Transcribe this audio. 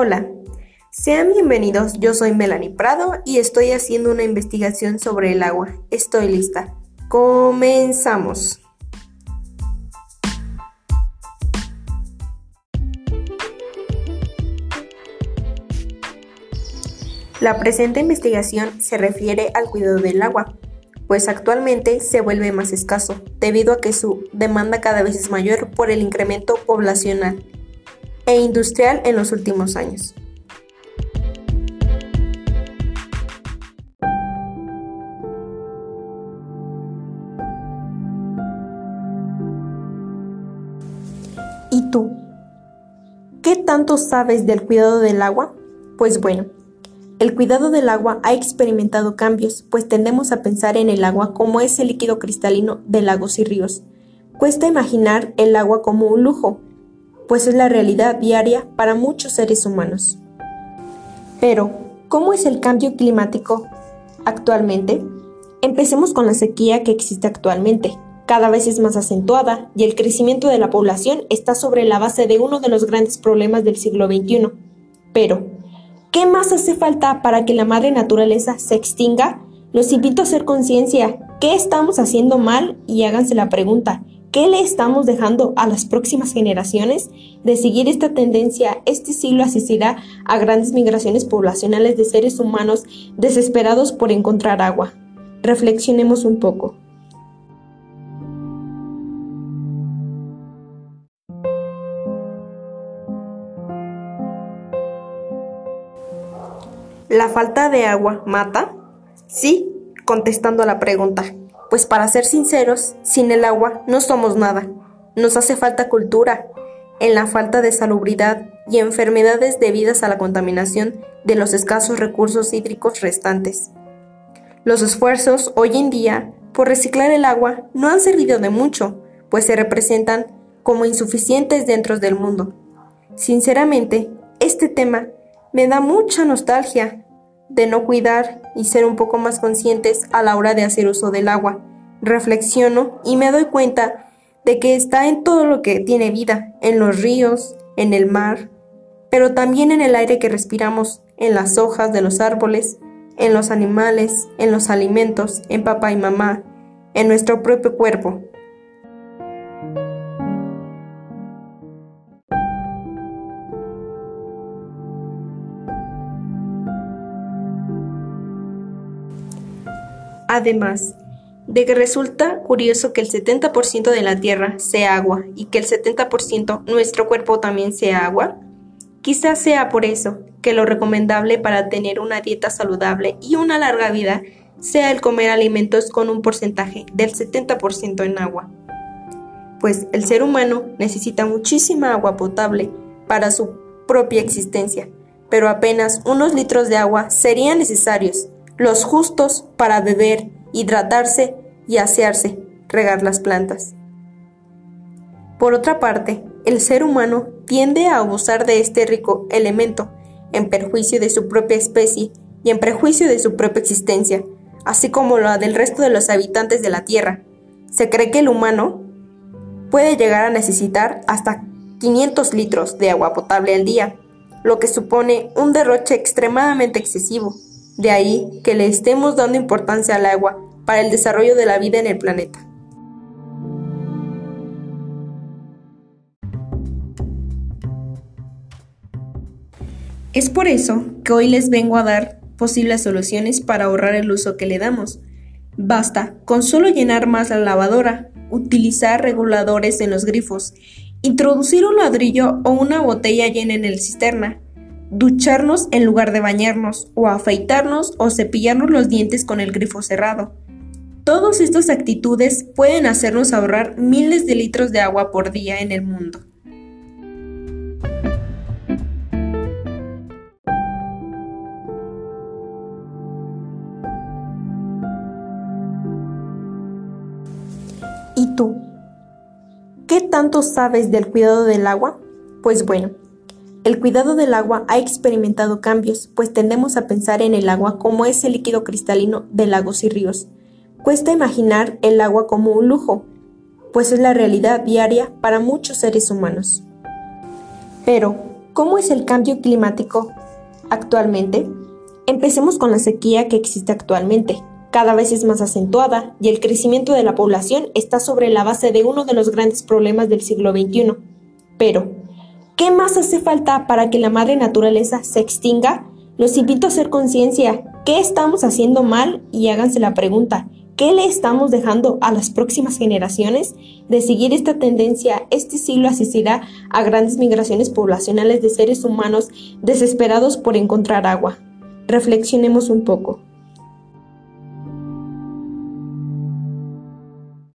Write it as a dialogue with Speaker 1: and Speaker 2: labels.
Speaker 1: Hola, sean bienvenidos, yo soy Melanie Prado y estoy haciendo una investigación sobre el agua. Estoy lista. Comenzamos. La presente investigación se refiere al cuidado del agua, pues actualmente se vuelve más escaso, debido a que su demanda cada vez es mayor por el incremento poblacional e industrial en los últimos años. ¿Y tú? ¿Qué tanto sabes del cuidado del agua? Pues bueno, el cuidado del agua ha experimentado cambios, pues tendemos a pensar en el agua como ese líquido cristalino de lagos y ríos. Cuesta imaginar el agua como un lujo, pues es la realidad diaria para muchos seres humanos. Pero, ¿cómo es el cambio climático actualmente? Empecemos con la sequía que existe actualmente. Cada vez es más acentuada y el crecimiento de la población está sobre la base de uno de los grandes problemas del siglo XXI. Pero, ¿Qué más hace falta para que la madre naturaleza se extinga? Los invito a hacer conciencia. ¿Qué estamos haciendo mal? Y háganse la pregunta. ¿Qué le estamos dejando a las próximas generaciones? De seguir esta tendencia, este siglo asistirá a grandes migraciones poblacionales de seres humanos desesperados por encontrar agua. Reflexionemos un poco. ¿La falta de agua mata? Sí, contestando a la pregunta. Pues para ser sinceros, sin el agua no somos nada. Nos hace falta cultura. En la falta de salubridad y enfermedades debidas a la contaminación de los escasos recursos hídricos restantes. Los esfuerzos hoy en día por reciclar el agua no han servido de mucho, pues se representan como insuficientes dentro del mundo. Sinceramente, este tema me da mucha nostalgia de no cuidar y ser un poco más conscientes a la hora de hacer uso del agua. Reflexiono y me doy cuenta de que está en todo lo que tiene vida, en los ríos, en el mar, pero también en el aire que respiramos, en las hojas de los árboles, en los animales, en los alimentos, en papá y mamá, en nuestro propio cuerpo. Además, de que resulta curioso que el 70% de la Tierra sea agua y que el 70% nuestro cuerpo también sea agua, quizás sea por eso que lo recomendable para tener una dieta saludable y una larga vida sea el comer alimentos con un porcentaje del 70% en agua. Pues el ser humano necesita muchísima agua potable para su propia existencia, pero apenas unos litros de agua serían necesarios los justos para beber, hidratarse y asearse, regar las plantas. Por otra parte, el ser humano tiende a abusar de este rico elemento, en perjuicio de su propia especie y en prejuicio de su propia existencia, así como la del resto de los habitantes de la Tierra. Se cree que el humano puede llegar a necesitar hasta 500 litros de agua potable al día, lo que supone un derroche extremadamente excesivo. De ahí que le estemos dando importancia al agua para el desarrollo de la vida en el planeta. Es por eso que hoy les vengo a dar posibles soluciones para ahorrar el uso que le damos. Basta con solo llenar más la lavadora, utilizar reguladores en los grifos, introducir un ladrillo o una botella llena en el cisterna, ducharnos en lugar de bañarnos, o afeitarnos o cepillarnos los dientes con el grifo cerrado. Todas estas actitudes pueden hacernos ahorrar miles de litros de agua por día en el mundo. ¿Y tú? ¿Qué tanto sabes del cuidado del agua? Pues bueno, el cuidado del agua ha experimentado cambios, pues tendemos a pensar en el agua como ese líquido cristalino de lagos y ríos. Cuesta imaginar el agua como un lujo, pues es la realidad diaria para muchos seres humanos. Pero, ¿Cómo es el cambio climático actualmente? Empecemos con la sequía que existe actualmente. Cada vez es más acentuada y el crecimiento de la población está sobre la base de uno de los grandes problemas del siglo XXI. Pero, ¿qué más hace falta para que la madre naturaleza se extinga? Los invito a hacer conciencia. ¿Qué estamos haciendo mal? Y háganse la pregunta. ¿Qué le estamos dejando a las próximas generaciones? De seguir esta tendencia, este siglo asistirá a grandes migraciones poblacionales de seres humanos desesperados por encontrar agua. Reflexionemos un poco.